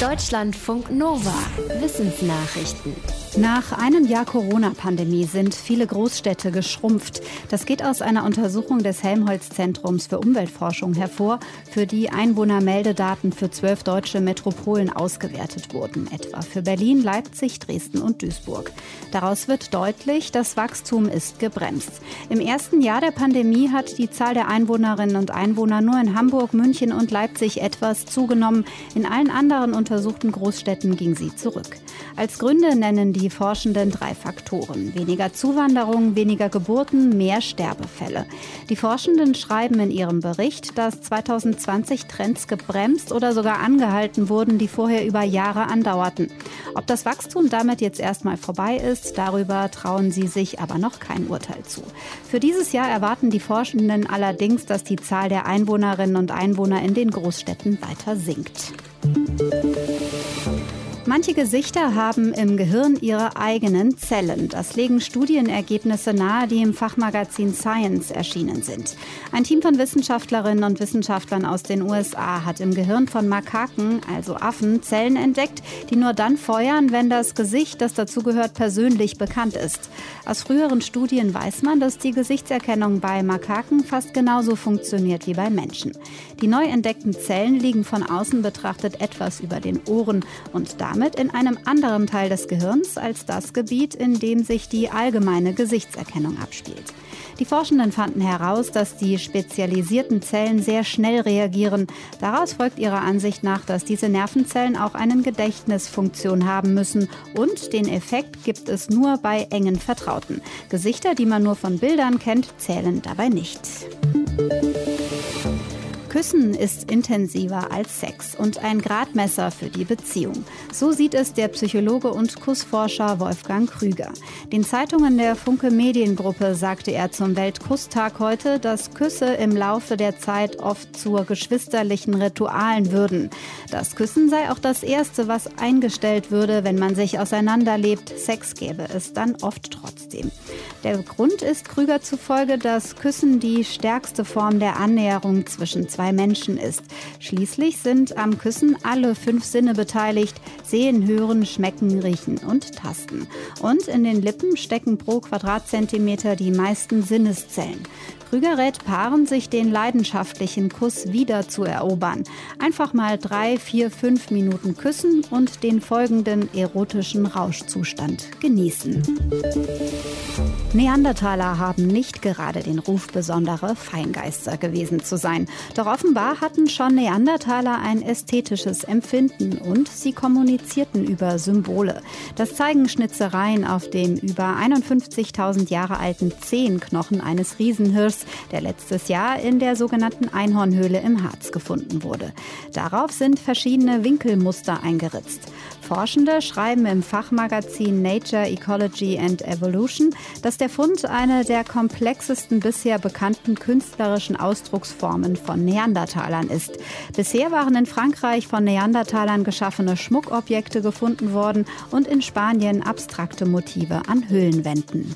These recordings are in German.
Deutschlandfunk Nova. Wissensnachrichten. Nach einem Jahr Corona-Pandemie sind viele Großstädte geschrumpft. Das geht aus einer Untersuchung des Helmholtz-Zentrums für Umweltforschung hervor, für die Einwohnermeldedaten für zwölf deutsche Metropolen ausgewertet wurden, etwa für Berlin, Leipzig, Dresden und Duisburg. Daraus wird deutlich, das Wachstum ist gebremst. Im ersten Jahr der Pandemie hat die Zahl der Einwohnerinnen und Einwohner nur in Hamburg, München und Leipzig etwas zugenommen. In allen anderen untersuchten Großstädten ging sie zurück. Als Gründe nennen die Forschenden drei Faktoren. Weniger Zuwanderung, weniger Geburten, mehr Sterbefälle. Die Forschenden schreiben in ihrem Bericht, dass 2020 Trends gebremst oder sogar angehalten wurden, die vorher über Jahre andauerten. Ob das Wachstum damit jetzt erstmal vorbei ist, darüber trauen sie sich aber noch kein Urteil zu. Für dieses Jahr erwarten die Forschenden allerdings, dass die Zahl der Einwohnerinnen und Einwohner in den Großstädten weiter sinkt. Thank you. Manche Gesichter haben im Gehirn ihre eigenen Zellen. Das legen Studienergebnisse nahe, die im Fachmagazin Science erschienen sind. Ein Team von Wissenschaftlerinnen und Wissenschaftlern aus den USA hat im Gehirn von Makaken, also Affen, Zellen entdeckt, die nur dann feuern, wenn das Gesicht, das dazugehört, persönlich bekannt ist. Aus früheren Studien weiß man, dass die Gesichtserkennung bei Makaken fast genauso funktioniert wie bei Menschen. Die neu entdeckten Zellen liegen von außen betrachtet etwas über den Ohren und damit damit in einem anderen Teil des Gehirns als das Gebiet, in dem sich die allgemeine Gesichtserkennung abspielt. Die Forschenden fanden heraus, dass die spezialisierten Zellen sehr schnell reagieren. Daraus folgt ihrer Ansicht nach, dass diese Nervenzellen auch eine Gedächtnisfunktion haben müssen. Und den Effekt gibt es nur bei engen Vertrauten. Gesichter, die man nur von Bildern kennt, zählen dabei nicht. Küssen ist intensiver als Sex und ein Gradmesser für die Beziehung. So sieht es der Psychologe und Kussforscher Wolfgang Krüger. Den Zeitungen der Funke Mediengruppe sagte er zum Weltkusstag heute, dass Küsse im Laufe der Zeit oft zur geschwisterlichen Ritualen würden. Das Küssen sei auch das Erste, was eingestellt würde, wenn man sich auseinanderlebt. Sex gäbe es dann oft trotzdem. Der Grund ist Krüger zufolge, dass Küssen die stärkste Form der Annäherung zwischen zwei Menschen ist. Schließlich sind am Küssen alle fünf Sinne beteiligt. Sehen, hören, schmecken, riechen und tasten. Und in den Lippen stecken pro Quadratzentimeter die meisten Sinneszellen. Krüger rät Paaren, sich den leidenschaftlichen Kuss wieder zu erobern. Einfach mal drei, vier, fünf Minuten küssen und den folgenden erotischen Rauschzustand genießen. Neandertaler haben nicht gerade den Ruf, besondere Feingeister gewesen zu sein. Doch offenbar hatten schon Neandertaler ein ästhetisches Empfinden und sie kommunizierten über Symbole. Das zeigen Schnitzereien auf dem über 51.000 Jahre alten Zehenknochen eines Riesenhirschs, der letztes Jahr in der sogenannten Einhornhöhle im Harz gefunden wurde. Darauf sind verschiedene Winkelmuster eingeritzt. Forschende schreiben im Fachmagazin Nature, Ecology and Evolution, dass der Fund eine der komplexesten bisher bekannten künstlerischen Ausdrucksformen von Neandertalern ist. Bisher waren in Frankreich von Neandertalern geschaffene Schmuckobjekte gefunden worden und in Spanien abstrakte Motive an Höhlenwänden.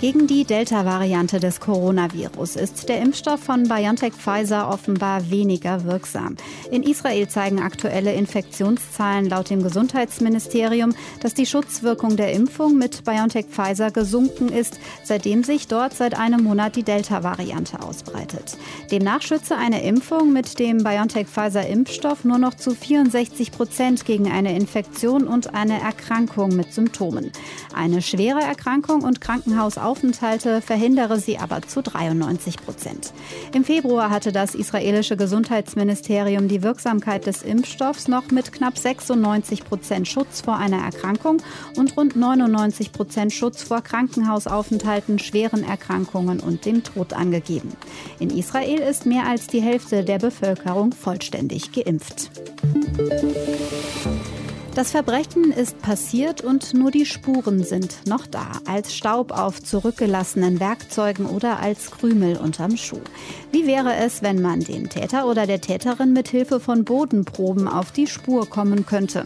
Gegen die Delta-Variante des Coronavirus ist der Impfstoff von BioNTech Pfizer offenbar weniger wirksam. In Israel zeigen aktuelle Infektionszahlen laut dem Gesundheitsministerium, dass die Schutzwirkung der Impfung mit BioNTech Pfizer gesunken ist, seitdem sich dort seit einem Monat die Delta-Variante ausbreitet. Demnach schütze eine Impfung mit dem BioNTech Pfizer Impfstoff nur noch zu 64 Prozent gegen eine Infektion und eine Erkrankung mit Symptomen. Eine schwere Erkrankung und Krankenhaus Aufenthalte verhindere sie aber zu 93 Prozent. Im Februar hatte das israelische Gesundheitsministerium die Wirksamkeit des Impfstoffs noch mit knapp 96 Prozent Schutz vor einer Erkrankung und rund 99 Prozent Schutz vor Krankenhausaufenthalten, schweren Erkrankungen und dem Tod angegeben. In Israel ist mehr als die Hälfte der Bevölkerung vollständig geimpft. Das Verbrechen ist passiert und nur die Spuren sind noch da, als Staub auf zurückgelassenen Werkzeugen oder als Krümel unterm Schuh. Wie wäre es, wenn man dem Täter oder der Täterin mit Hilfe von Bodenproben auf die Spur kommen könnte?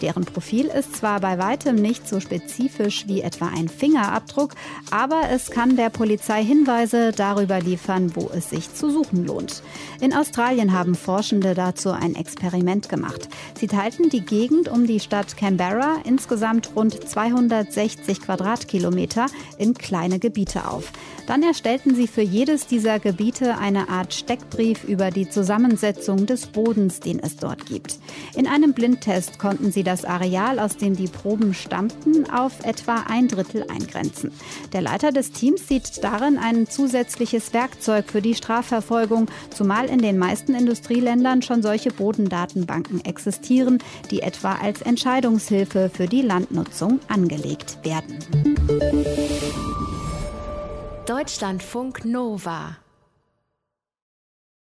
Deren Profil ist zwar bei weitem nicht so spezifisch wie etwa ein Fingerabdruck, aber es kann der Polizei Hinweise darüber liefern, wo es sich zu suchen lohnt. In Australien haben Forschende dazu ein Experiment gemacht. Sie teilten die Gegend um die Stadt Canberra, insgesamt rund 260 Quadratkilometer, in kleine Gebiete auf. Dann erstellten sie für jedes dieser Gebiete eine Art Steckbrief über die Zusammensetzung des Bodens, den es dort gibt. In einem Blindtest konnten sie das Areal, aus dem die Proben stammten, auf etwa ein Drittel eingrenzen. Der Leiter des Teams sieht darin ein zusätzliches Werkzeug für die Strafverfolgung, zumal in den meisten Industrieländern schon solche Bodendatenbanken existieren, die etwa als Entscheidungshilfe für die Landnutzung angelegt werden. Deutschlandfunk Nova